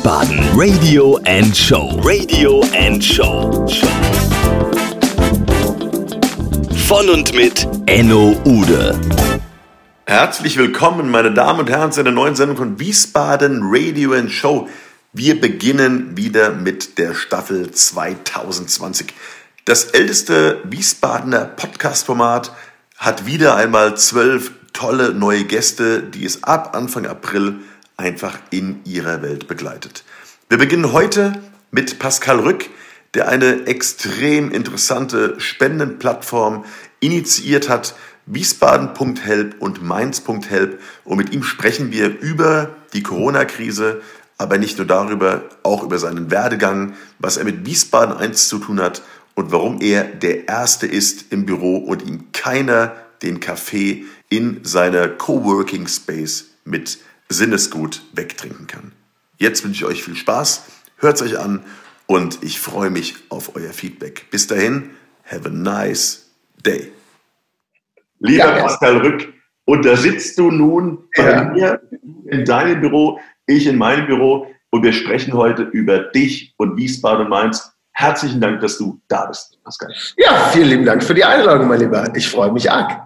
Wiesbaden Radio and Show. Radio and Show. Von und mit Enno Ude. Herzlich willkommen, meine Damen und Herren, zu einer neuen Sendung von Wiesbaden Radio and Show. Wir beginnen wieder mit der Staffel 2020. Das älteste Wiesbadener Podcast-Format hat wieder einmal zwölf tolle neue Gäste, die es ab Anfang April einfach in ihrer Welt begleitet. Wir beginnen heute mit Pascal Rück, der eine extrem interessante Spendenplattform initiiert hat, Wiesbaden.help und Mainz.help. Und mit ihm sprechen wir über die Corona-Krise, aber nicht nur darüber, auch über seinen Werdegang, was er mit Wiesbaden 1 zu tun hat und warum er der Erste ist im Büro und ihm keiner den Kaffee in seiner Coworking Space mit Sinnesgut wegtrinken kann. Jetzt wünsche ich euch viel Spaß, hört es euch an und ich freue mich auf euer Feedback. Bis dahin, have a nice day. Lieber ja, Pascal Rück, und da sitzt du nun bei ja. mir in deinem Büro, ich in meinem Büro und wir sprechen heute über dich und Wiesbaden und Mainz. Herzlichen Dank, dass du da bist, Pascal. Ja, vielen lieben Dank für die Einladung, mein Lieber. Ich freue mich arg.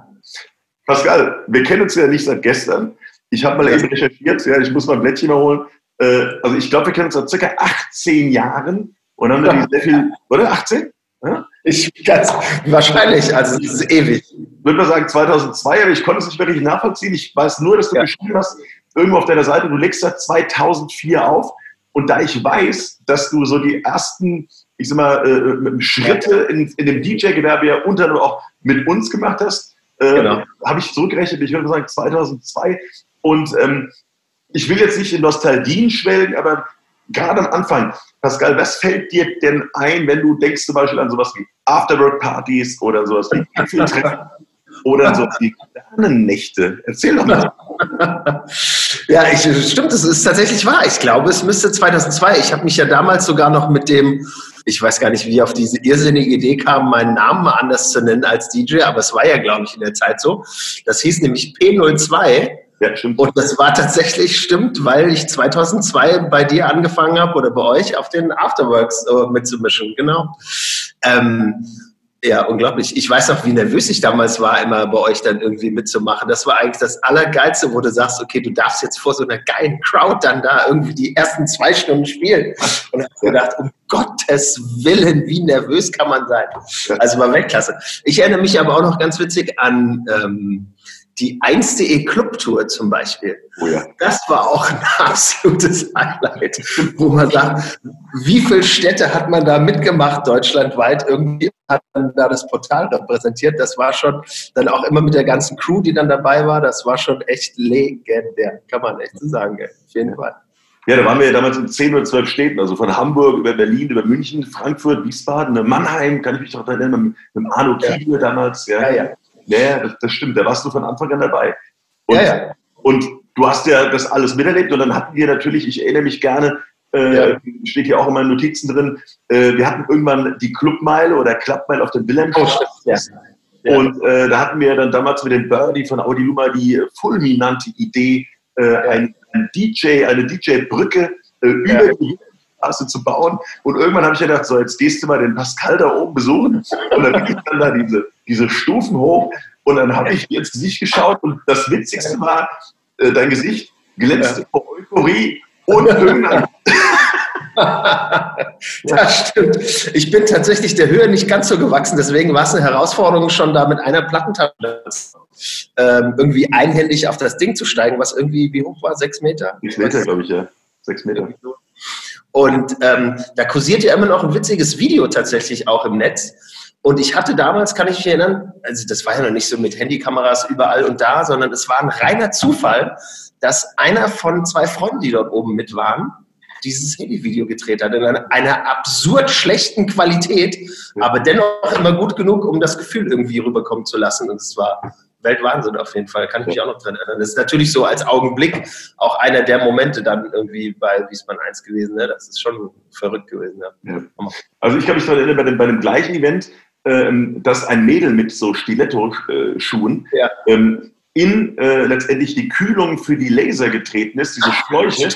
Pascal, wir kennen uns ja nicht seit gestern. Ich habe mal eben recherchiert, ja, ich muss mal ein Blättchen mal holen. Äh, also ich glaube, wir kennen uns seit circa 18 Jahren und haben da sehr viel, oder 18? Ja? Ich ganz wahrscheinlich, also es ist ewig. Ich würde mal sagen 2002, aber ich konnte es nicht wirklich nachvollziehen. Ich weiß nur, dass du ja. geschrieben hast, irgendwo auf deiner Seite, du legst seit 2004 auf. Und da ich weiß, dass du so die ersten, ich sag mal, äh, Schritte in, in dem DJ-Gewerbe ja unter anderem auch mit uns gemacht hast, äh, genau. habe ich zurückgerechnet, ich würde sagen 2002 und ähm, ich will jetzt nicht in Nostalgien schwelgen, aber gerade am Anfang, Pascal, was fällt dir denn ein, wenn du denkst zum Beispiel an sowas wie Afterwork-Partys oder sowas wie Gipfeltreffen oder sowas wie Nächte? Erzähl doch mal. ja, ich, stimmt, das ist tatsächlich wahr. Ich glaube, es müsste 2002. Ich habe mich ja damals sogar noch mit dem, ich weiß gar nicht, wie ich auf diese irrsinnige Idee kam, meinen Namen mal anders zu nennen als DJ, aber es war ja, glaube ich, in der Zeit so. Das hieß nämlich P02 ja, stimmt. Und das war tatsächlich stimmt, weil ich 2002 bei dir angefangen habe oder bei euch auf den Afterworks äh, mitzumischen, genau. Ähm, ja, unglaublich. Ich weiß auch, wie nervös ich damals war, immer bei euch dann irgendwie mitzumachen. Das war eigentlich das Allergeilste, wo du sagst, okay, du darfst jetzt vor so einer geilen Crowd dann da irgendwie die ersten zwei Stunden spielen. Und ich habe gedacht, um Gottes Willen, wie nervös kann man sein? Also war Weltklasse. Ich erinnere mich aber auch noch ganz witzig an ähm, die 1.de Clubtour zum Beispiel, oh ja. das war auch ein absolutes Highlight, wo man sagt, wie viele Städte hat man da mitgemacht, deutschlandweit, irgendwie hat man da das Portal repräsentiert, das war schon dann auch immer mit der ganzen Crew, die dann dabei war, das war schon echt legendär, kann man echt so sagen, auf jeden Fall. Ja, da waren wir ja damals in 10 oder 12 Städten, also von Hamburg über Berlin, über München, Frankfurt, Wiesbaden, Mannheim, kann ich mich noch erinnern, mit, mit Arno Kiegel ja. damals. Ja, ja. ja. Ja, das, das, stimmt. Da warst du von Anfang an dabei. Und, ja, ja. und du hast ja das alles miterlebt und dann hatten wir natürlich, ich erinnere mich gerne, äh, ja. steht hier auch in meinen Notizen drin, äh, wir hatten irgendwann die Clubmeile oder Clubmeile auf dem Wilhelmstraße. Oh, ja. Und äh, da hatten wir dann damals mit dem Birdie von Audi Luma die fulminante Idee, äh, ein, ein, DJ, eine DJ-Brücke äh, über die Straße zu bauen. Und irgendwann habe ich gedacht, so, jetzt gehst du mal den Pascal da oben besuchen. Und dann bin ich dann da diese, diese Stufen hoch. Und dann habe ich ins Gesicht geschaut. Und das Witzigste war, äh, dein Gesicht glänzte ja. vor Euphorie und irgendwann. das stimmt. Ich bin tatsächlich der Höhe nicht ganz so gewachsen, deswegen war es eine Herausforderung, schon da mit einer Plattentasche ähm, irgendwie einhändig auf das Ding zu steigen, was irgendwie, wie hoch war? Sechs Meter? Sechs Meter, glaube ich, ja. Sechs Meter. Und ähm, da kursiert ja immer noch ein witziges Video tatsächlich auch im Netz. Und ich hatte damals, kann ich mich erinnern, also das war ja noch nicht so mit Handykameras überall und da, sondern es war ein reiner Zufall, dass einer von zwei Freunden, die dort oben mit waren, dieses Handyvideo gedreht hat in einer, einer absurd schlechten Qualität, aber dennoch immer gut genug, um das Gefühl irgendwie rüberkommen zu lassen. Und es war Weltwahnsinn auf jeden Fall, kann ich mich auch noch dran erinnern. Das ist natürlich so als Augenblick auch einer der Momente dann irgendwie bei Wiesmann 1 gewesen. Ne? Das ist schon verrückt gewesen. Ja. Ja. Also ich kann mich daran erinnern, bei dem, bei dem gleichen Event, ähm, dass ein Mädel mit so Stiletto-Schuhen ja. ähm, in äh, letztendlich die Kühlung für die Laser getreten ist, diese Schläuche.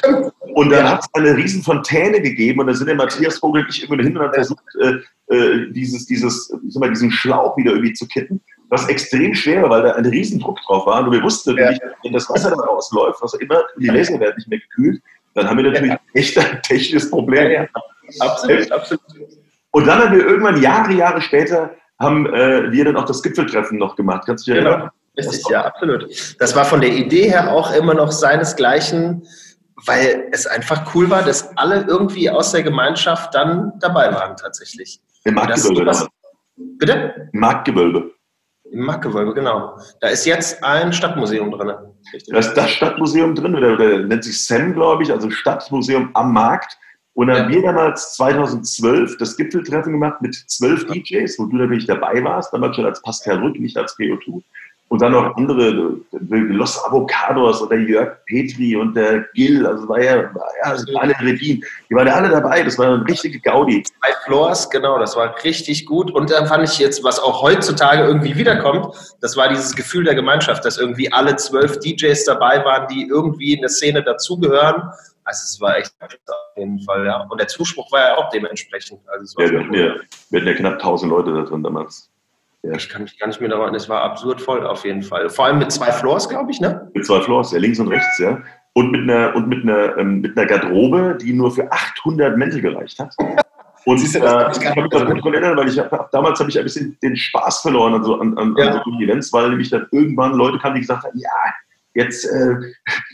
Und dann Ja. hat es eine riesen Fontäne gegeben und da sind der Matthias Vogel und ich irgendwo hin und haben versucht, äh, äh, dieses, dieses, mal, diesen Schlauch wieder irgendwie zu kitten, was extrem schwer war, weil da ein riesen Druck drauf war. Und wir wussten natürlich, wenn das Wasser da rausläuft, was immer, die Laser werden nicht mehr gekühlt, dann haben wir natürlich echt ein technisches Problem. Ja, ja. Absolut, absolut. Und dann haben wir irgendwann Jahre, Jahre später, haben äh, wir dann auch das Gipfeltreffen noch gemacht. Kannst du dich erinnern? Genau. Richtig, ja, absolut. Das war von der Idee her auch immer noch seinesgleichen, weil es einfach cool war, dass alle irgendwie aus der Gemeinschaft dann dabei waren tatsächlich. Im Das Marktgewölbe. damals. Bitte? Im Marktgewölbe. Im Marktgewölbe, genau. Da ist jetzt ein Stadtmuseum drin. Richtig. Da ist das Stadtmuseum drin, oder, oder nennt sich SEM, glaube ich, also Stadtmuseum am Markt. Und da haben wir damals 2012 das Gipfeltreffen gemacht mit zwölf DJs, wo du natürlich dabei warst, damals schon als Pascal Rück, nicht als PO2. Und dann noch andere, Los Avocados oder Jörg Petri und der Gil, also war ja, war ja also alle Redin, die waren ja alle dabei, das war eine richtige Gaudi. Zwei Floors, genau, das war richtig gut. Und dann fand ich jetzt, was auch heutzutage irgendwie wiederkommt, das war dieses Gefühl der Gemeinschaft, dass irgendwie alle zwölf DJs dabei waren, die irgendwie in der Szene dazugehören. Also es war echt auf jeden Fall, ja. Und der Zuspruch war ja auch dementsprechend. Also es war Ja, wir, hatten ja, wir hatten ja knapp 1000 Leute da drin damals. Ja, ich kann mich gar nicht mehr daran, es war absurd voll auf jeden Fall. Vor allem mit zwei Floors, glaube ich, ne? mit zwei Floors, ja, links und rechts, ja. Und mit einer, und mit einer, ähm, mit einer Garderobe, die nur für 800 Mäntel gereicht hat. Und Siehst du, äh, das hab ich kann mich das gut daran erinnern, weil ich hab, damals habe ich ein bisschen den Spaß verloren an so, an, an, Ja. an so Events, weil nämlich dann irgendwann Leute kamen, die gesagt haben, ja, jetzt, äh,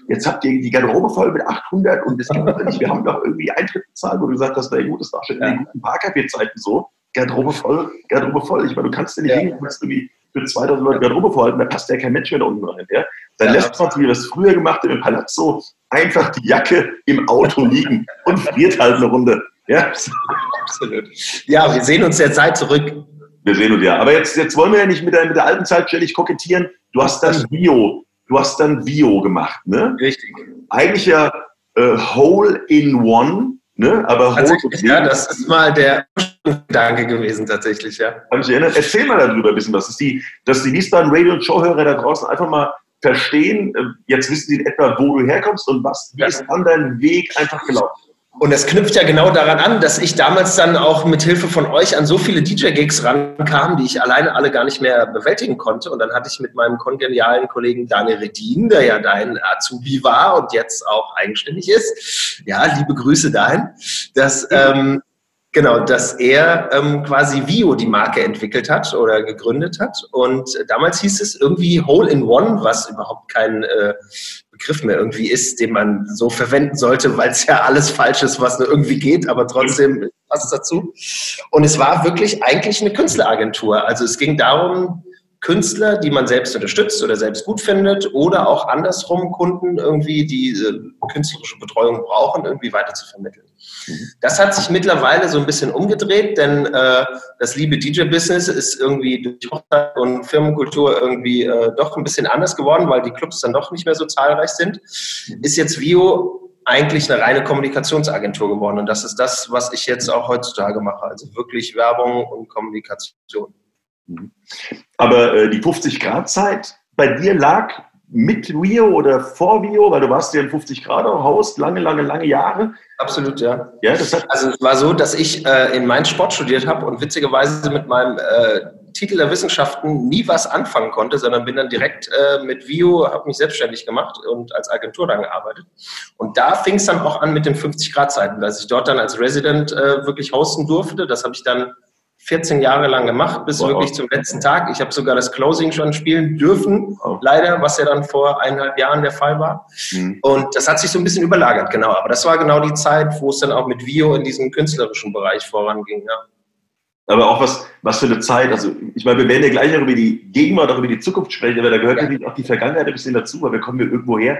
jetzt habt ihr die Garderobe voll mit 800 und das gibt es nicht. Wir haben doch irgendwie Eintritt bezahlt, wo du gesagt hast, na gut, das war schon in Ja. den guten Parkcafé-Zeiten so. Garderobe voll, Garderobe voll. Ich meine, du kannst ja nicht Ja. hingehen, du irgendwie für 2000 Leute Garderobe vorhalten, da passt ja kein Mensch mehr da unten rein. Ja? Dann Ja, lässt man, wie wir das früher gemacht haben, im Palazzo, einfach die Jacke im Auto liegen und friert halt eine Runde. Ja, Absolut. Ja, wir sehen uns der Zeit zurück. wir sehen uns ja. Aber jetzt, jetzt wollen wir ja nicht mit der, mit der alten Zeit ständig kokettieren. Du hast dann Bio, du hast dann Bio gemacht, ne? Richtig. Eigentlich ja äh, Hole in One, ne? Aber Hole Tatsächlich, ja, das ist mal der Gedanke gewesen, tatsächlich, ja. Kann mich erinnern. Erzähl mal darüber ein bisschen was. Dass die, dass die Wiesbaden Radio- und Showhörer da draußen einfach mal verstehen, äh, jetzt wissen sie in etwa, wo du herkommst und was, wie Ja. ist dann dein Weg einfach gelaufen. Und es knüpft ja genau daran an, dass ich damals dann auch mit Hilfe von euch an so viele DJ-Gigs rankam, die ich alleine alle gar nicht mehr bewältigen konnte. Und dann hatte ich mit meinem kongenialen Kollegen Daniel Redin, der ja dein Azubi war und jetzt auch eigenständig ist. Ja, liebe Grüße dahin. Dass, ähm, genau, dass er ähm, quasi Vio die Marke entwickelt hat oder gegründet hat. Und damals hieß es irgendwie Hole in One, was überhaupt kein äh, Begriff mehr irgendwie ist, den man so verwenden sollte, weil es ja alles falsch ist, was nur irgendwie geht, aber trotzdem passt es dazu. Und es war wirklich eigentlich eine Künstleragentur. Also es ging darum, Künstler, die man selbst unterstützt oder selbst gut findet oder auch andersrum Kunden irgendwie, die äh, künstlerische Betreuung brauchen, irgendwie weiter zu vermitteln. Das hat sich mittlerweile so ein bisschen umgedreht, denn äh, das liebe DJ-Business ist irgendwie durch Hochzeit und Firmenkultur irgendwie äh, doch ein bisschen anders geworden, weil die Clubs dann doch nicht mehr so zahlreich sind. Ist jetzt Vio eigentlich eine reine Kommunikationsagentur geworden und das ist das, was ich jetzt auch heutzutage mache, also wirklich Werbung und Kommunikation. Aber äh, die 50-Grad-Zeit bei dir lag mit Rio oder vor Rio, weil du warst ja im 50-Grad-Haus lange, lange, lange Jahre. Absolut, ja. Ja, Also es war so, dass ich äh, in Mainz Sport studiert habe und witzigerweise mit meinem äh, Titel der Wissenschaften nie was anfangen konnte, sondern bin dann direkt äh, mit Vio, habe mich selbstständig gemacht und als Agentur dann gearbeitet. Und da fing es dann auch an mit den 50-Grad-Zeiten, dass ich dort dann als Resident äh, wirklich hosten durfte. Das habe ich dann 14 Jahre lang gemacht, bis Wow. wirklich zum letzten Tag. Ich habe sogar das Closing schon spielen dürfen, Wow. leider, was ja dann vor eineinhalb Jahren der Fall war. Mhm. Und das hat sich so ein bisschen überlagert, genau. Aber das war genau die Zeit, wo es dann auch mit Vio in diesem künstlerischen Bereich voranging. Ja. Aber auch was, was für eine Zeit. Also, ich meine, wir werden ja gleich auch über die Gegenwart, auch über die Zukunft sprechen, aber da gehört Ja. natürlich auch die Vergangenheit ein bisschen dazu, weil wir kommen ja irgendwo her.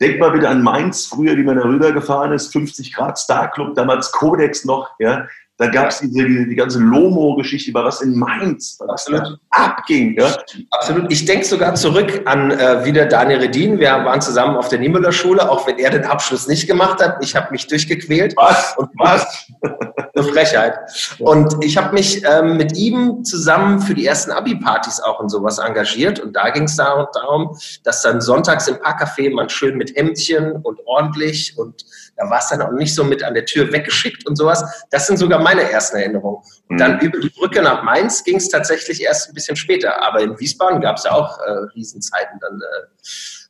Denk mal bitte an Mainz, früher, wie man da rübergefahren ist, 50 Grad Star Club, damals Codex noch, ja. Da gab es diese, die, die ganze Lomo-Geschichte, war was in Mainz, was Absolut. abging, ja. Absolut. Ich denke sogar zurück an äh, wieder Daniel Redin. Wir waren zusammen auf der Niemöller Schule, auch wenn er den Abschluss nicht gemacht hat. Ich habe mich durchgequält. Was? Und Was? Eine Frechheit. Und ich habe mich ähm, mit ihm zusammen für die ersten Abi-Partys auch und sowas engagiert. Und da ging es darum, dass dann sonntags im Parkcafé man schön mit Hemdchen und ordentlich und da war es dann auch nicht so mit an der Tür weggeschickt und sowas. Das sind sogar meine ersten Erinnerungen. Und dann mhm. über die Brücke nach Mainz ging es tatsächlich erst ein bisschen später. Aber in Wiesbaden gab es ja auch äh, Riesenzeiten dann äh,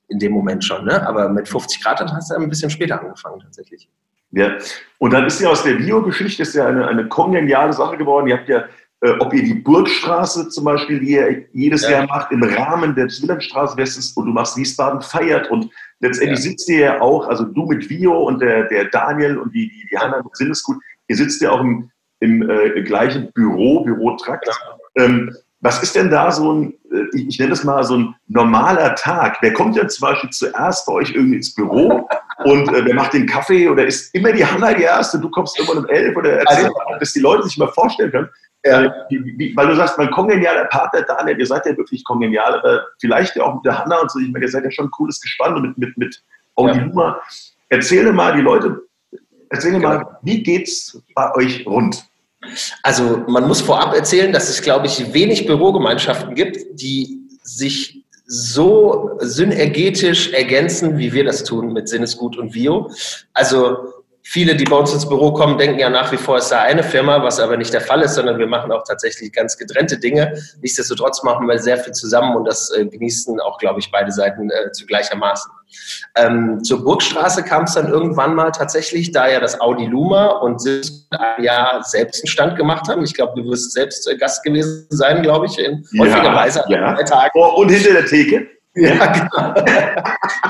in dem Moment schon. Ne? Aber mit 50 Grad hat es ein bisschen später angefangen tatsächlich. Ja, und dann ist ja aus der Bio-Geschichte ja eine, eine kongeniale Sache geworden. Ihr habt ja, äh, ob ihr die Burgstraße zum Beispiel, die ihr jedes ja. Jahr macht, im Rahmen der Zwillenstraße Westens und du machst Wiesbaden feiert und letztendlich ja. sitzt ihr ja auch, also du mit Vio und der, der Daniel und die, die, die Hanna mit Sinnesgut, ihr sitzt ja auch im, im äh, gleichen Büro, Bürotrakt. Ja. Ähm, was ist denn da so ein, äh, ich, ich nenne das mal so ein normaler Tag? Wer kommt denn zum Beispiel zuerst bei euch irgendwie ins Büro und äh, wer macht den Kaffee oder ist immer die Hanna die Erste, du kommst immer um elf oder erzähl also, mal, dass die Leute sich mal vorstellen können. Äh, wie, weil du sagst, mein kongenialer Partner Daniel, ihr seid ja wirklich kongenial, aber vielleicht ja auch mit der Hanna und so, ich meine, ihr seid ja schon ein cooles Gespann mit, mit, mit Audi ja. Luma. Erzähle mal die Leute, erzähle genau. mal, wie geht's bei euch rund? Also man muss vorab erzählen, dass es, glaube ich, wenig Bürogemeinschaften gibt, die sich so synergetisch ergänzen, wie wir das tun mit Sinnesgut und Vio. Also viele, die bei uns ins Büro kommen, denken ja nach wie vor, es sei eine Firma, was aber nicht der Fall ist, sondern wir machen auch tatsächlich ganz getrennte Dinge. Nichtsdestotrotz machen wir sehr viel zusammen und das äh, genießen auch, glaube ich, beide Seiten äh, zu gleichermaßen. Ähm, zur Burgstraße kam es dann irgendwann mal tatsächlich, da ja das Audi Luma und ein Jahr selbst einen Stand gemacht haben. Ich glaube, du wirst selbst äh, Gast gewesen sein, glaube ich, in ja, häufiger Weise ja. Tagen. Oh, und hinter der Theke. Ja, genau.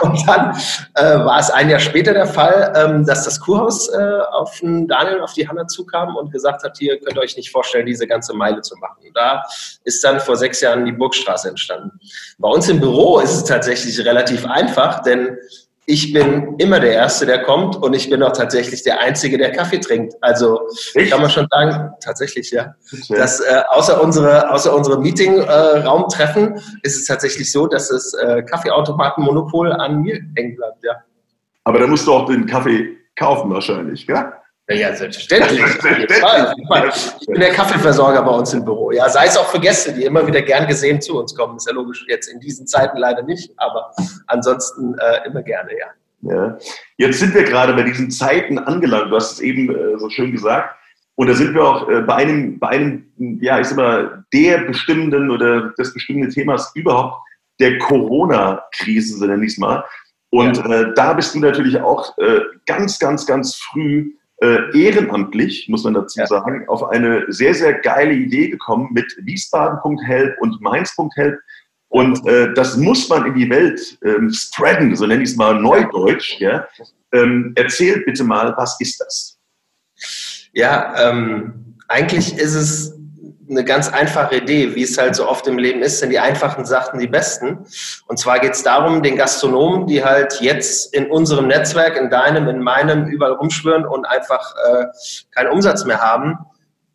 und dann äh, war es ein Jahr später der Fall, ähm, dass das Kurhaus äh, auf den Daniel, auf die Hanna zukam und gesagt hat, hier könnt ihr euch nicht vorstellen, diese ganze Meile zu machen. Und da ist dann vor sechs Jahren die Burgstraße entstanden. Bei uns im Büro ist es tatsächlich relativ einfach, denn ich bin immer der Erste, der kommt und ich bin auch tatsächlich der Einzige, der Kaffee trinkt. Also Echt? kann man schon sagen, tatsächlich, ja. Dass äh, außer unsere, außer unsere Meeting-Raumtreffen äh, ist es tatsächlich so, dass das äh, Kaffeeautomatenmonopol an mir hängen bleibt, ja. Aber da musst du auch den Kaffee kaufen wahrscheinlich, gell? Ja, selbstverständlich. Ich bin der Kaffeeversorger bei uns im Büro. Ja, sei es auch für Gäste, die immer wieder gern gesehen zu uns kommen. Ist ja logisch jetzt in diesen Zeiten leider nicht, aber ansonsten äh, immer gerne, ja. ja. Jetzt sind wir gerade bei diesen Zeiten angelangt. Du hast es eben äh, so schön gesagt. Und da sind wir auch äh, bei einem, bei einem, ja, ich sag mal, der bestimmenden oder des bestimmenden Themas überhaupt der Corona-Krise, so nenne ich es mal. Und ja. äh, da bist du natürlich auch äh, ganz, ganz, ganz früh äh, ehrenamtlich, muss man dazu sagen, auf eine sehr, sehr geile Idee gekommen mit Wiesbaden.help und Mainz.help. Und äh, das muss man in die Welt ähm, spreaden, so nenne ich es mal neudeutsch. Ja? Ähm, erzähl bitte mal, was ist das? Ja, ähm, eigentlich ist es eine ganz einfache Idee, wie es halt so oft im Leben ist, sind die einfachen Sachen die besten. Und zwar geht es darum, den Gastronomen, die halt jetzt in unserem Netzwerk, in deinem, in meinem, überall rumschwören und einfach äh, keinen Umsatz mehr haben,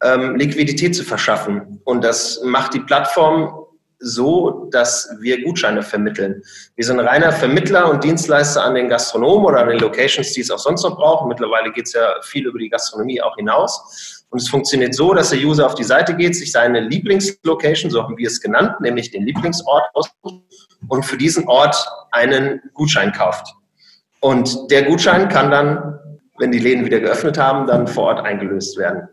ähm, Liquidität zu verschaffen. Und das macht die Plattform so, dass wir Gutscheine vermitteln. Wir sind reiner Vermittler und Dienstleister an den Gastronomen oder an den Locations, die es auch sonst noch brauchen. Mittlerweile geht es ja viel über die Gastronomie auch hinaus. Und es funktioniert so, dass der User auf die Seite geht, sich seine Lieblingslocation, so haben wir es genannt, nämlich den Lieblingsort aussucht und für diesen Ort einen Gutschein kauft. Und der Gutschein kann dann, wenn die Läden wieder geöffnet haben, dann vor Ort eingelöst werden.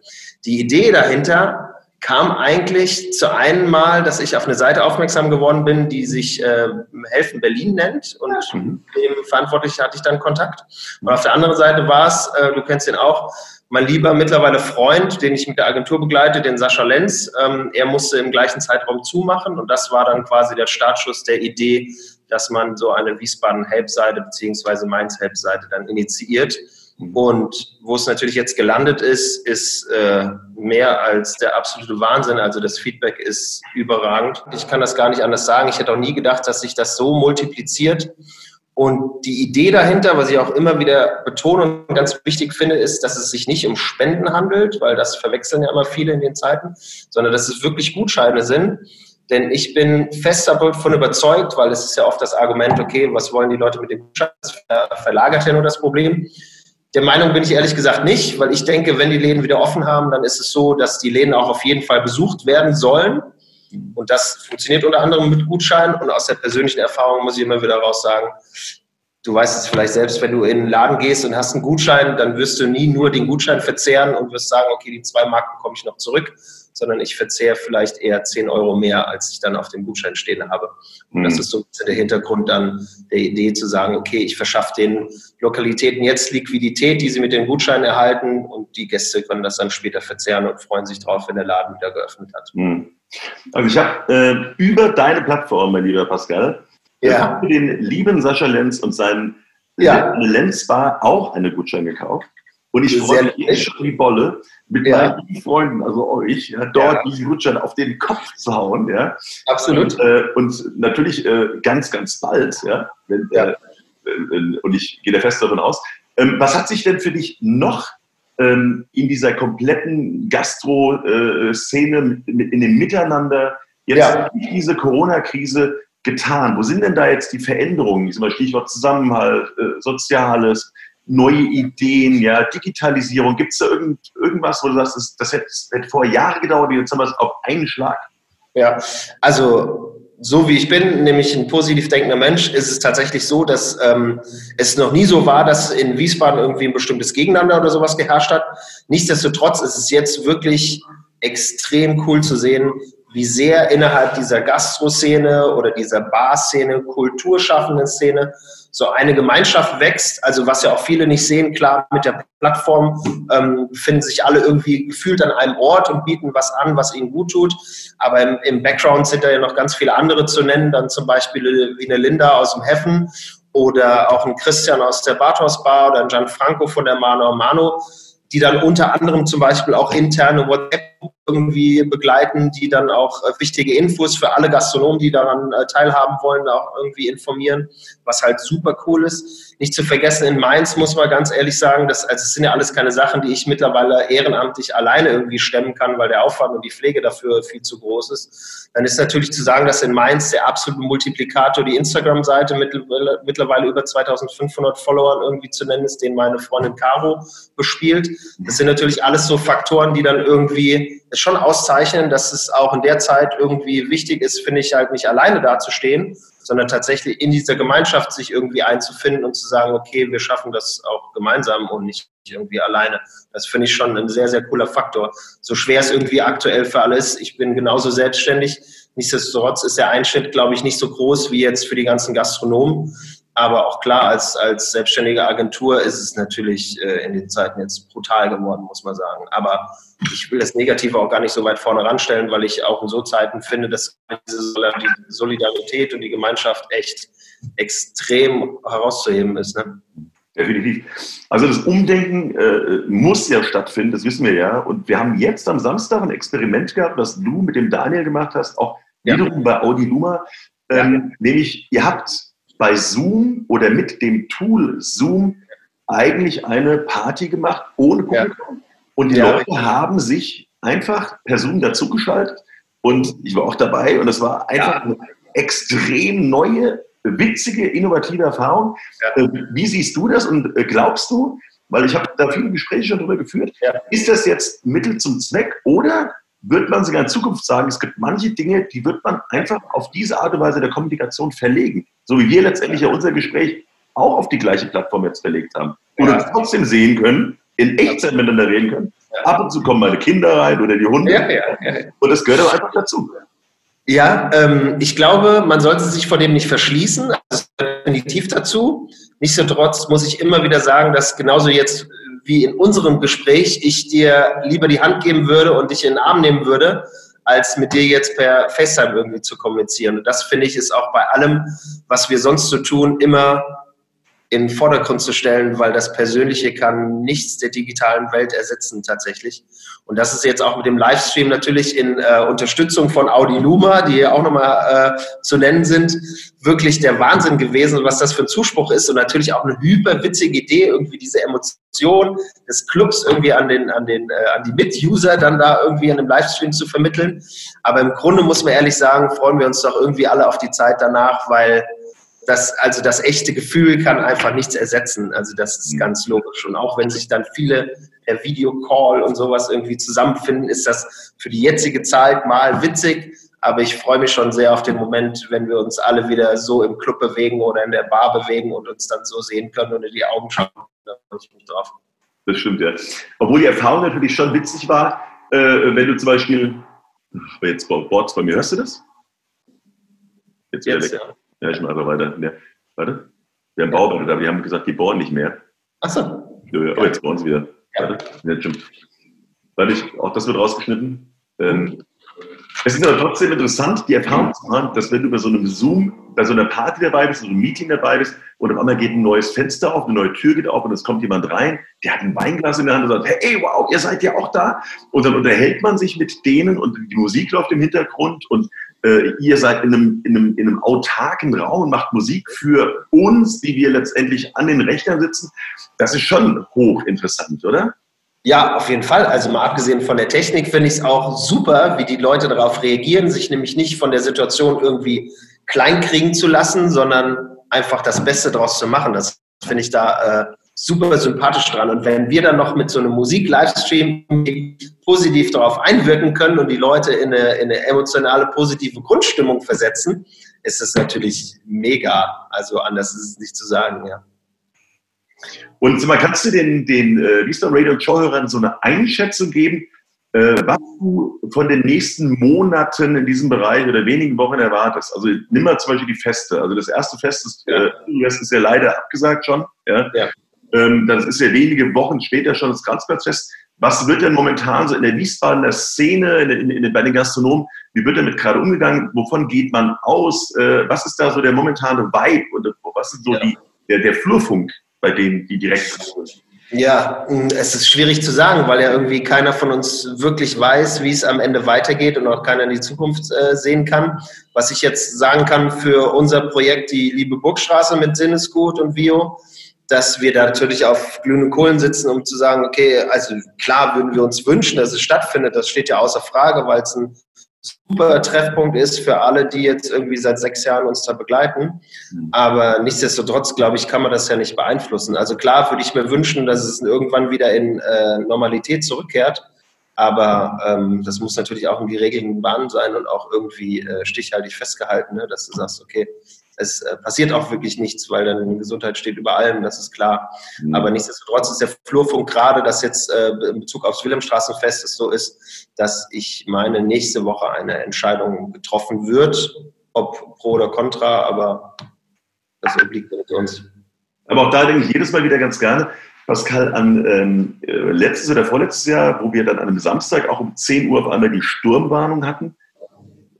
Die Idee dahinter kam eigentlich zu einem Mal, dass ich auf eine Seite aufmerksam geworden bin, die sich äh, Helfen Berlin nennt und mhm. dem Verantwortlichen hatte ich dann Kontakt. Und auf der anderen Seite war es, äh, du kennst den auch, mein lieber mittlerweile Freund, den ich mit der Agentur begleite, den Sascha Lenz, ähm, er musste im gleichen Zeitraum zumachen und das war dann quasi der Startschuss der Idee, dass man so eine Wiesbaden-Help-Seite beziehungsweise Mainz-Help-Seite dann initiiert. Und wo es natürlich jetzt gelandet ist, ist äh, mehr als der absolute Wahnsinn. Also das Feedback ist überragend. Ich kann das gar nicht anders sagen. Ich hätte auch nie gedacht, dass sich das so multipliziert und die Idee dahinter, was ich auch immer wieder betone und ganz wichtig finde, ist, dass es sich nicht um Spenden handelt, weil das verwechseln ja immer viele in den Zeiten, sondern dass es wirklich Gutscheine sind. Denn ich bin fest davon überzeugt, weil es ist ja oft das Argument, okay, was wollen die Leute mit dem Gutschein? Das verlagert ja nur das Problem. Der Meinung bin ich ehrlich gesagt nicht, weil ich denke, wenn die Läden wieder offen haben, dann ist es so, dass die Läden auch auf jeden Fall besucht werden sollen. Und das funktioniert unter anderem mit Gutscheinen. Und aus der persönlichen Erfahrung muss ich immer wieder raus sagen, du weißt es vielleicht selbst, wenn du in den Laden gehst und hast einen Gutschein, dann wirst du nie nur den Gutschein verzehren und wirst sagen, okay, die zwei Marken bekomme ich noch zurück, sondern ich verzehre vielleicht eher 10 Euro mehr, als ich dann auf dem Gutschein stehen habe. Und mhm. das ist so ein bisschen der Hintergrund dann der Idee zu sagen, okay, ich verschaffe den Lokalitäten jetzt Liquidität, die sie mit den Gutscheinen erhalten und die Gäste können das dann später verzehren und freuen sich drauf, wenn der Laden wieder geöffnet hat. Mhm. Also ich habe äh, über deine Plattform, mein lieber Pascal, ja. für den lieben Sascha Lenz und seinen ja. Lenz Bar auch eine Gutschein gekauft. Und ich freue mich echt schon wie Bolle, mit ja. meinen Freunden, also euch, ja, dort ja. diesen Gutschein auf den Kopf zu hauen. Ja. Absolut. Und, äh, und natürlich äh, ganz, ganz bald. Ja, wenn, ja. Äh, und ich gehe da fest davon aus. Ähm, was hat sich denn für dich noch ähm, in dieser kompletten Gastro-Szene, äh, in dem Miteinander, jetzt ja. diese Corona-Krise getan? Wo sind denn da jetzt die Veränderungen? Mal Stichwort Zusammenhalt, äh, Soziales, neue Ideen, ja, Digitalisierung. Gibt es da irgend, irgendwas, wo du sagst, das, das hätte, vor Jahren gedauert, jetzt haben wir es auf einen Schlag? Ja, also so wie ich bin, nämlich ein positiv denkender Mensch, ist es tatsächlich so, dass ähm, es noch nie so war, dass in Wiesbaden irgendwie ein bestimmtes Gegeneinander oder sowas geherrscht hat. Nichtsdestotrotz ist es jetzt wirklich extrem cool zu sehen, wie sehr innerhalb dieser Gastro-Szene oder dieser Bar-Szene, kulturschaffenden Szene so eine Gemeinschaft wächst. Also was ja auch viele nicht sehen, klar, mit der Plattform ähm, finden sich alle irgendwie gefühlt an einem Ort und bieten was an, was ihnen gut tut. Aber im, im Background sind da ja noch ganz viele andere zu nennen, dann zum Beispiel wie eine Linda aus dem Heffen oder auch ein Christian aus der Bartos Bar oder ein Gianfranco von der Mano Mano die dann unter anderem zum Beispiel auch interne WhatsApp irgendwie begleiten, die dann auch äh, wichtige Infos für alle Gastronomen, die daran äh, teilhaben wollen, auch irgendwie informieren, was halt super cool ist. Nicht zu vergessen, in Mainz muss man ganz ehrlich sagen, dass, also es sind ja alles keine Sachen, die ich mittlerweile ehrenamtlich alleine irgendwie stemmen kann, weil der Aufwand und die Pflege dafür viel zu groß ist. Dann ist natürlich zu sagen, dass in Mainz der absolute Multiplikator die Instagram-Seite mittlerweile, mittlerweile über 2500 Followern irgendwie zu nennen ist, den meine Freundin Caro bespielt. Das sind natürlich alles so Faktoren, die dann irgendwie es schon auszeichnen, dass es auch in der Zeit irgendwie wichtig ist, finde ich halt nicht alleine dazustehen, sondern tatsächlich in dieser Gemeinschaft sich irgendwie einzufinden und zu sagen, okay, wir schaffen das auch gemeinsam und nicht irgendwie alleine. Das finde ich schon ein sehr, sehr cooler Faktor. So schwer es irgendwie aktuell für alles. Ich bin genauso selbstständig. Nichtsdestotrotz ist der Einschnitt, glaube ich, nicht so groß wie jetzt für die ganzen Gastronomen. Aber auch klar, als, als selbstständige Agentur ist es natürlich äh, in den Zeiten jetzt brutal geworden, muss man sagen. Aber ich will das Negative auch gar nicht so weit vorne ranstellen, weil ich auch in so Zeiten finde, dass diese Solidarität und die Gemeinschaft echt extrem herauszuheben ist. Ne? Definitiv. Also das Umdenken äh, muss ja stattfinden, das wissen wir ja. Und wir haben jetzt am Samstag ein Experiment gehabt, was du mit dem Daniel gemacht hast, auch wiederum ja. bei Audi Luma. Ähm, ja. Nämlich, ihr habt bei Zoom oder mit dem Tool Zoom eigentlich eine Party gemacht ohne Publikum. Ja. Und die ja. Leute haben sich einfach Personen dazugeschaltet. Und ich war auch dabei und es war einfach eine extrem neue, witzige, innovative Erfahrung. Äh, wie siehst du das und äh, glaubst du, weil ich habe da viele Gespräche schon darüber geführt, ist das jetzt Mittel zum Zweck oder wird man sogar in Zukunft sagen, es gibt manche Dinge, die wird man einfach auf diese Art und Weise der Kommunikation verlegen. So wie wir letztendlich ja unser Gespräch auch auf die gleiche Plattform jetzt verlegt haben. Und ja. uns trotzdem sehen können, in Echtzeit miteinander reden können. Ab und zu kommen meine Kinder rein oder die Hunde. Ja, ja, und das gehört aber einfach dazu. Ja, ähm, ich glaube, man sollte sich vor dem nicht verschließen. Das gehört definitiv dazu. Nichtsdestotrotz muss ich immer wieder sagen, dass genauso jetzt wie in unserem Gespräch ich dir lieber die Hand geben würde und dich in den Arm nehmen würde, als mit dir jetzt per FaceTime irgendwie zu kommunizieren. Und das finde ich ist auch bei allem, was wir sonst so tun, immer in den Vordergrund zu stellen, weil das Persönliche kann nichts der digitalen Welt ersetzen tatsächlich. Und das ist jetzt auch mit dem Livestream natürlich in äh, Unterstützung von Audi Luma, die auch nochmal äh, zu nennen sind, wirklich der Wahnsinn gewesen, was das für ein Zuspruch ist und natürlich auch eine hyperwitzige Idee, irgendwie diese Emotion des Clubs irgendwie an den, an den, äh, an die Mit-User dann da irgendwie an dem Livestream zu vermitteln. Aber im Grunde muss man ehrlich sagen, freuen wir uns doch irgendwie alle auf die Zeit danach, weil das, also das echte Gefühl kann einfach nichts ersetzen. Also das ist ganz logisch. Und auch wenn sich dann viele per Videocall und sowas irgendwie zusammenfinden, ist das für die jetzige Zeit mal witzig. Aber ich freue mich schon sehr auf den Moment, wenn wir uns alle wieder so im Club bewegen oder in der Bar bewegen und uns dann so sehen können und in die Augen schauen. Da freue ich mich drauf. Das stimmt, ja. Obwohl die Erfahrung natürlich schon witzig war, äh, wenn du zum Beispiel, jetzt Boards bei mir, hörst du das? Jetzt, jetzt ja. Ja, ich mache einfach weiter. Ja. Warte. Wir haben Bauarbeiter da, wir haben gesagt, die bohren nicht mehr. Achso. Ja, oh, jetzt bohren sie wieder. Ja. Warte. Ja, stimmt. Warte, ich, auch das wird rausgeschnitten. Ähm, es ist aber trotzdem interessant, die Erfahrung zu machen, dass wenn du bei so einem Zoom, bei so einer Party dabei bist, so einem Meeting dabei bist und auf einmal geht ein neues Fenster auf, eine neue Tür geht auf und es kommt jemand rein, der hat ein Weinglas in der Hand und sagt, hey, wow, ihr seid ja auch da. Und dann unterhält man sich mit denen und die Musik läuft im Hintergrund und äh, ihr seid in einem, in, einem, in einem autarken Raum und macht Musik für uns, die wir letztendlich an den Rechnern sitzen. Das ist schon hochinteressant, oder? Ja, auf jeden Fall. Also mal abgesehen von der Technik finde ich es auch super, wie die Leute darauf reagieren, sich nämlich nicht von der Situation irgendwie kleinkriegen zu lassen, sondern einfach das Beste daraus zu machen. Das finde ich da äh, super sympathisch dran. Und wenn wir dann noch mit so einem Musik-Livestream positiv darauf einwirken können und die Leute in eine, in eine emotionale, positive Grundstimmung versetzen, ist das natürlich mega. Also anders ist es nicht zu sagen, ja. Und mal, kannst du den, den äh, Wiesbaden Radio Show-Hörern so eine Einschätzung geben, äh, was du von den nächsten Monaten in diesem Bereich oder wenigen Wochen erwartest? Also nimm mal zum Beispiel die Feste. Also das erste Fest ist, äh, ist ja leider abgesagt schon. Ja? ja. Ähm, das ist ja wenige Wochen später schon das Kranzplatzfest. Was wird denn momentan so in der Wiesbadener Szene, in, in, in, bei den Gastronomen, wie wird damit gerade umgegangen? Wovon geht man aus? Äh, was ist da so der momentane Vibe und was ist so ja. die, der, der Flurfunk? bei denen, die direkt sind? Ja, es ist schwierig zu sagen, weil ja irgendwie keiner von uns wirklich weiß, wie es am Ende weitergeht und auch keiner in die Zukunft äh, sehen kann. Was ich jetzt sagen kann für unser Projekt, die Liebe Burgstraße mit Sinnesgut und Vio, dass wir da natürlich auf glühenden Kohlen sitzen, um zu sagen, okay, also klar würden wir uns wünschen, dass es stattfindet. Das steht ja außer Frage, weil es ein super Treffpunkt ist für alle, die jetzt irgendwie seit sechs Jahren uns da begleiten. Mhm. Aber nichtsdestotrotz, glaube ich, kann man das ja nicht beeinflussen. Also klar würde ich mir wünschen, dass es irgendwann wieder in äh, Normalität zurückkehrt. Aber ähm, das muss natürlich auch in die regelnden Bahnen sein und auch irgendwie äh, stichhaltig festgehalten, ne? dass du sagst, okay, es äh, passiert auch wirklich nichts, weil dann Gesundheit steht über allem, das ist klar. Mhm. Aber nichtsdestotrotz ist der Flurfunk gerade, dass jetzt äh, in Bezug aufs Wilhelmstraßenfest es so ist, dass ich meine, nächste Woche eine Entscheidung getroffen wird, ob pro oder contra, aber das obliegt mit uns. Aber auch da denke ich jedes Mal wieder ganz gerne, Pascal, an ähm, äh, letztes oder vorletztes Jahr, wo wir dann an einem Samstag auch um 10 Uhr auf einmal die Sturmwarnung hatten.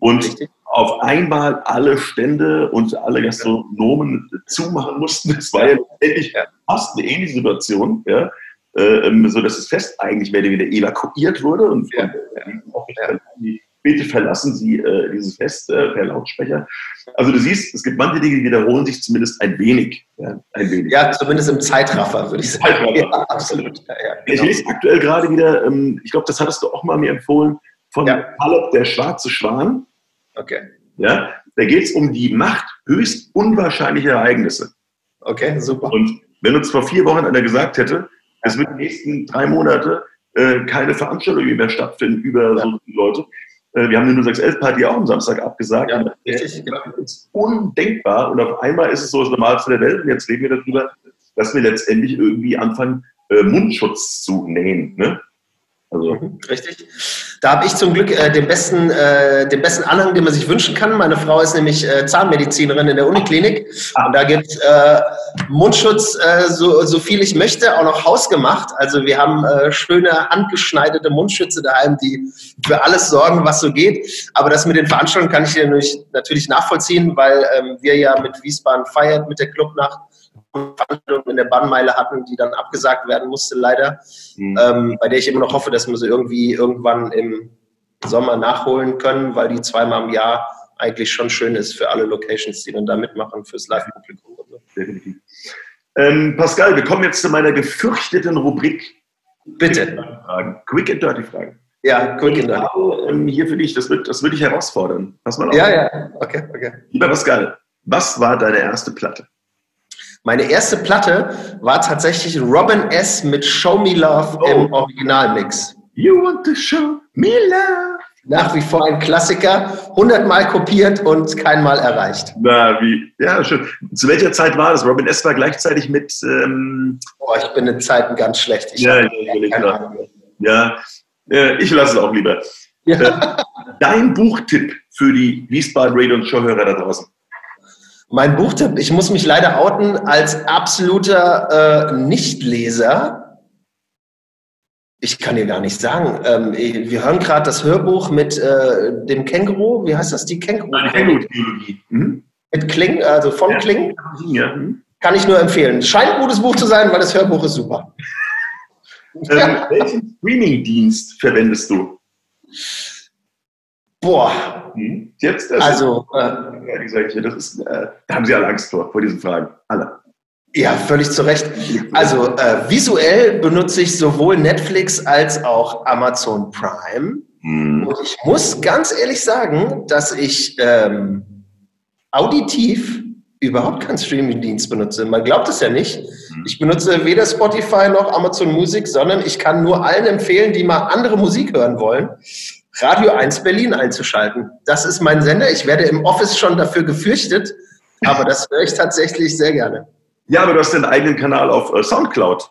Und Richtig auf einmal alle Stände und alle Gastronomen zumachen mussten. Das war ja letztendlich fast eine ähnliche Situation, ja, äh, ähm, so dass das Fest eigentlich mehr oder weniger evakuiert wurde und ja, ja. bitte verlassen Sie äh, dieses Fest äh, per Lautsprecher. Also du siehst, es gibt manche Dinge, die wiederholen sich zumindest ein wenig. Ja, ein wenig. ja zumindest im Zeitraffer, würde ich sagen. Ja, absolut. Ja, genau. Ich lese aktuell gerade wieder, ähm, ich glaube, das hattest du auch mal mir empfohlen, von ja. Halep, der schwarze Schwan. Okay. Ja, da geht es um die Macht höchst unwahrscheinlicher Ereignisse. Okay, super. Und wenn uns vor vier Wochen einer gesagt hätte, es wird die nächsten drei Monate äh, keine Veranstaltungen mehr stattfinden über ja. so Leute. Äh, wir haben die 0611-Party auch am Samstag abgesagt. Ja, richtig, genau. Das ist undenkbar. Und auf einmal ist es so das Normalste der Welt. Und jetzt reden wir darüber, dass wir letztendlich irgendwie anfangen, äh, Mundschutz zu nähen. Ne? Also. Mhm, richtig. Da habe ich zum Glück äh, den, besten, äh, den besten Anhang, den man sich wünschen kann. Meine Frau ist nämlich äh, Zahnmedizinerin in der Uniklinik. Ah. Und da gibt es äh, Mundschutz, äh, so, so viel ich möchte, auch noch hausgemacht. Also wir haben äh, schöne handgeschneiderte Mundschütze daheim, die für alles sorgen, was so geht. Aber das mit den Veranstaltungen kann ich natürlich nachvollziehen, weil ähm, wir ja mit Wiesbaden feiert, mit der Clubnacht Veranstaltung in der Bannmeile hatten, die dann abgesagt werden musste, leider. Mhm. Ähm, bei der ich immer noch hoffe, dass wir sie irgendwie irgendwann im Sommer nachholen können, weil die zweimal im Jahr eigentlich schon schön ist für alle Locations, die dann da mitmachen, fürs Live-Publikum. So. Definitiv. Ähm, Pascal, wir kommen jetzt zu meiner gefürchteten Rubrik. Bitte. Quick and Dirty Fragen. Ja, quick and dirty. Ähm, hier für dich, das wird, das wird dich herausfordern. Pass mal auf. Ja, ja, okay, okay. Lieber Pascal, Was war deine erste Platte? Meine erste Platte war tatsächlich Robin S. mit Show Me Love oh. im Originalmix. You want to show me love. Nach wie vor ein Klassiker, hundertmal kopiert und keinmal erreicht. Na, wie? Ja, schön. Zu welcher Zeit war das? Robin S. war gleichzeitig mit. Ähm Boah, ich bin in Zeiten ganz schlecht. Ich ja, ich ja, äh, ich lasse es auch lieber. Ja. Äh, dein Buchtipp für die Wiesbaden Radio und Showhörer da draußen? Mein Buchtipp, ich muss mich leider outen als absoluter äh, Nichtleser. Ich kann dir gar nicht sagen. Ähm, wir hören gerade das Hörbuch mit äh, dem Känguru. Wie heißt das? Die Känguru? Känguru-Theologie. Mhm. Mit Kling, also von ja. Kling. Ja. Kann ich nur empfehlen. Scheint ein gutes Buch zu sein, weil das Hörbuch ist super. Ähm, welchen Streaming-Dienst verwendest du? Boah. Hm? Jetzt das also, äh, gesagt, das ist, äh, da haben Sie alle Angst vor, vor diesen Fragen. Alle. Ja, völlig zu Recht. Also äh, visuell benutze ich sowohl Netflix als auch Amazon Prime. Hm. Und ich muss ganz ehrlich sagen, dass ich ähm, auditiv überhaupt keinen Streaming-Dienst benutze. Man glaubt es ja nicht. Hm. Ich benutze weder Spotify noch Amazon Music, sondern ich kann nur allen empfehlen, die mal andere Musik hören wollen, Radio 1 Berlin einzuschalten. Das ist mein Sender. Ich werde im Office schon dafür gefürchtet, aber das höre ich tatsächlich sehr gerne. Ja, aber du hast den eigenen Kanal auf äh, Soundcloud.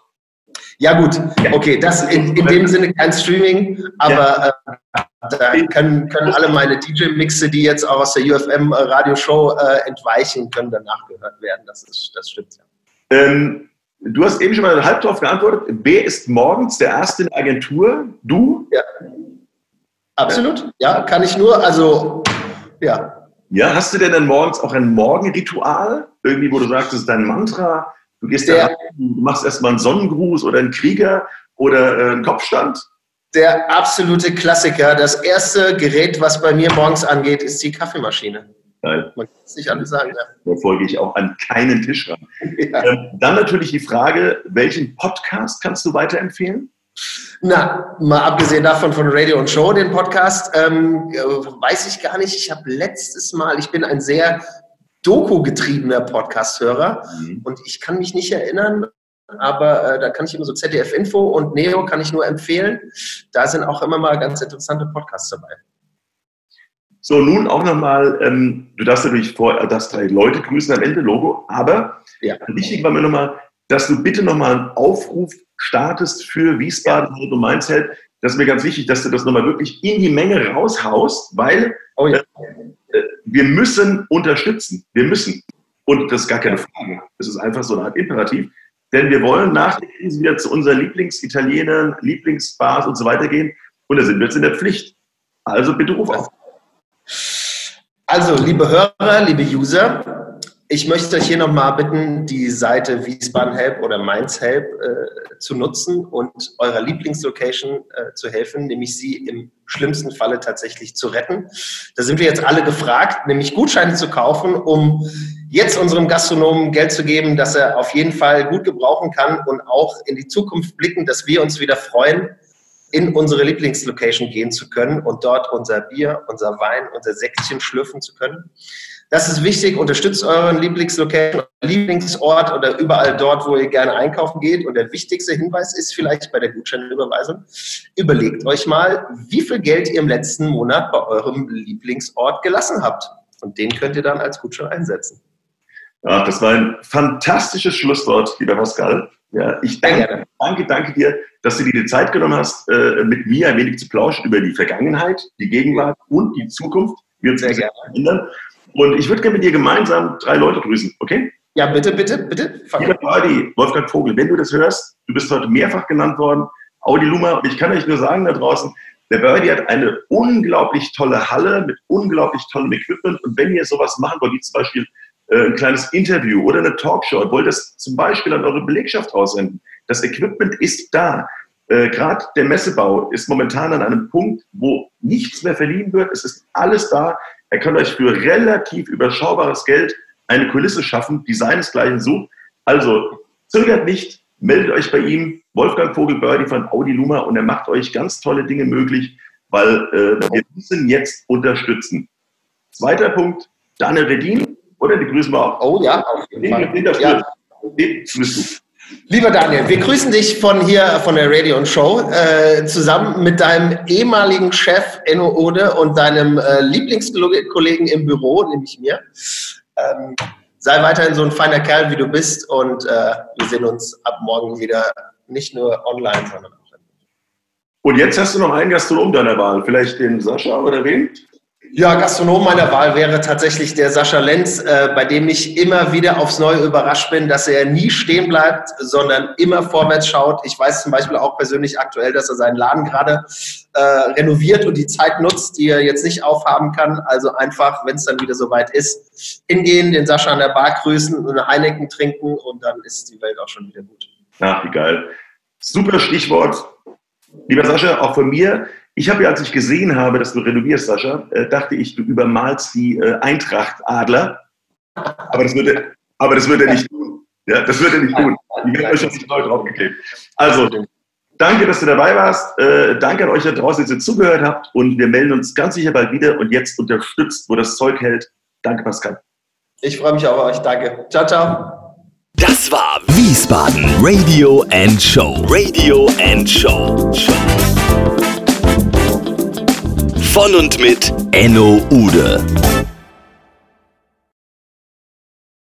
Ja gut, okay, das in, in dem Sinne kein Streaming, aber ja. äh, da können, können alle meine DJ-Mixe, die jetzt auch aus der UFM-Radioshow äh, entweichen, können danach gehört werden. Das, ist, das stimmt ja. Ähm, du hast eben schon mal halb darauf geantwortet. Wer ist morgens der Erste in der Agentur? Du? Ja. Absolut. Ja, kann ich nur. Also, ja. Ja, hast du denn dann morgens auch ein Morgenritual? Irgendwie, wo du sagst, das ist dein Mantra? Du gehst der, ja, du machst erstmal einen Sonnengruß oder einen Krieger oder äh, einen Kopfstand? Der absolute Klassiker. Das erste Gerät, was bei mir morgens angeht, ist die Kaffeemaschine. Geil. Man kann es nicht alles sagen. Ja. Da folge ich auch an keinen Tisch ran. Ja. Ähm, dann natürlich die Frage, welchen Podcast kannst du weiterempfehlen? Na, mal abgesehen davon von Radio und Show, den Podcast, ähm, weiß ich gar nicht. Ich habe letztes Mal, ich bin ein sehr Doku-getriebener Podcast-Hörer mhm. und ich kann mich nicht erinnern, aber äh, da kann ich immer so ZDF Info und Neo kann ich nur empfehlen. Da sind auch immer mal ganz interessante Podcasts dabei. So, nun auch nochmal, ähm, du darfst natürlich vor, das drei Leute grüßen am Ende, Logo, aber ja. wichtig war mir nochmal, dass du bitte nochmal einen Aufruf startest für Wiesbaden ja. und Mainz hält. Das ist mir ganz wichtig, dass du das nochmal wirklich in die Menge raushaust, weil oh ja. äh, äh wir müssen unterstützen. Wir müssen. Und das ist gar keine Frage. Das ist einfach so eine Art Imperativ. Denn wir wollen nach der Krise wieder zu unseren Lieblingsitalienern, Lieblingsbars und so weiter gehen. Und da sind wir jetzt in der Pflicht. Also bitte ruf auf. Also, liebe Hörer, liebe User, ich möchte euch hier nochmal bitten, die Seite Wiesbaden Help oder Mainz Help äh, zu nutzen und eurer Lieblingslocation äh, zu helfen, nämlich sie im schlimmsten Falle tatsächlich zu retten. Da sind wir jetzt alle gefragt, nämlich Gutscheine zu kaufen, um jetzt unserem Gastronomen Geld zu geben, dass er auf jeden Fall gut gebrauchen kann und auch in die Zukunft blicken, dass wir uns wieder freuen, in unsere Lieblingslocation gehen zu können und dort unser Bier, unser Wein, unser Säckchen schlürfen zu können. Das ist wichtig. Unterstützt euren Lieblingslocation, Lieblingsort oder überall dort, wo ihr gerne einkaufen geht. Und der wichtigste Hinweis ist vielleicht bei der Gutscheinüberweisung. Überlegt euch mal, wie viel Geld ihr im letzten Monat bei eurem Lieblingsort gelassen habt. Und den könnt ihr dann als Gutschein einsetzen. Ja, das war ein fantastisches Schlusswort, lieber Pascal. Ja, ich danke, danke, danke dir, dass du dir die Zeit genommen hast, äh, mit mir ein wenig zu plauschen über die Vergangenheit, die Gegenwart und die Zukunft. Wir uns sehr gerne ändern. Und ich würde gerne mit dir gemeinsam drei Leute grüßen, okay? Ja, bitte, bitte, bitte. Lieber Audi, Wolfgang Vogel, wenn du das hörst, du bist heute mehrfach genannt worden, Audi Luma, und ich kann euch nur sagen da draußen, der Birdie hat eine unglaublich tolle Halle mit unglaublich tollem Equipment. Und wenn ihr sowas machen wollt, wie zum Beispiel äh, ein kleines Interview oder eine Talkshow, wollt das zum Beispiel an eure Belegschaft aussenden, das Equipment ist da. Äh, Gerade der Messebau ist momentan an einem Punkt, wo nichts mehr verliehen wird. Es ist alles da. Er kann euch für relativ überschaubares Geld eine Kulisse schaffen, die seinesgleichen sucht. Also zögert nicht, meldet euch bei ihm, Wolfgang Vogel-Birdie von Audi Luma und er macht euch ganz tolle Dinge möglich, weil äh, wir müssen jetzt unterstützen. Zweiter Punkt, Daniel Redin, Oder die grüßen wir auch. Oh ja, auf jeden Fall. Ja. Den du. Lieber Daniel, wir grüßen dich von hier, von der Radio und Show, äh, zusammen mit deinem ehemaligen Chef Enno Ode und deinem äh, Lieblingskollegen im Büro, nämlich mir. Ähm, sei weiterhin so ein feiner Kerl, wie du bist und äh, wir sehen uns ab morgen wieder nicht nur online, sondern auch. Und jetzt hast du noch einen Gastronom deiner Wahl, vielleicht den Sascha oder wen? Ja, Gastronom meiner Wahl wäre tatsächlich der Sascha Lenz, äh, bei dem ich immer wieder aufs Neue überrascht bin, dass er nie stehen bleibt, sondern immer vorwärts schaut. Ich weiß zum Beispiel auch persönlich aktuell, dass er seinen Laden gerade äh, renoviert und die Zeit nutzt, die er jetzt nicht aufhaben kann. Also einfach, wenn es dann wieder soweit ist, hingehen, den Sascha an der Bar grüßen, eine Heineken trinken und dann ist die Welt auch schon wieder gut. Ach, wie geil. Super Stichwort. Lieber Sascha, auch von mir, ich habe ja, als ich gesehen habe, dass du renovierst, Sascha, äh, dachte ich, du übermalst die äh, Eintracht-Adler. Aber das wird er, aber das wird er nicht tun. Ja, das wird er nicht tun. Die werden euch jetzt neu draufgeklebt. Also, danke, dass du dabei warst. Äh, danke an euch da draußen, dass ihr zugehört habt. Und wir melden uns ganz sicher bald wieder und jetzt unterstützt, wo das Zeug hält. Danke, Pascal. Ich freue mich auf euch. Danke. Ciao, ciao. Das war Wiesbaden Radio and Show. Radio and Show. Von und mit Enno Ude.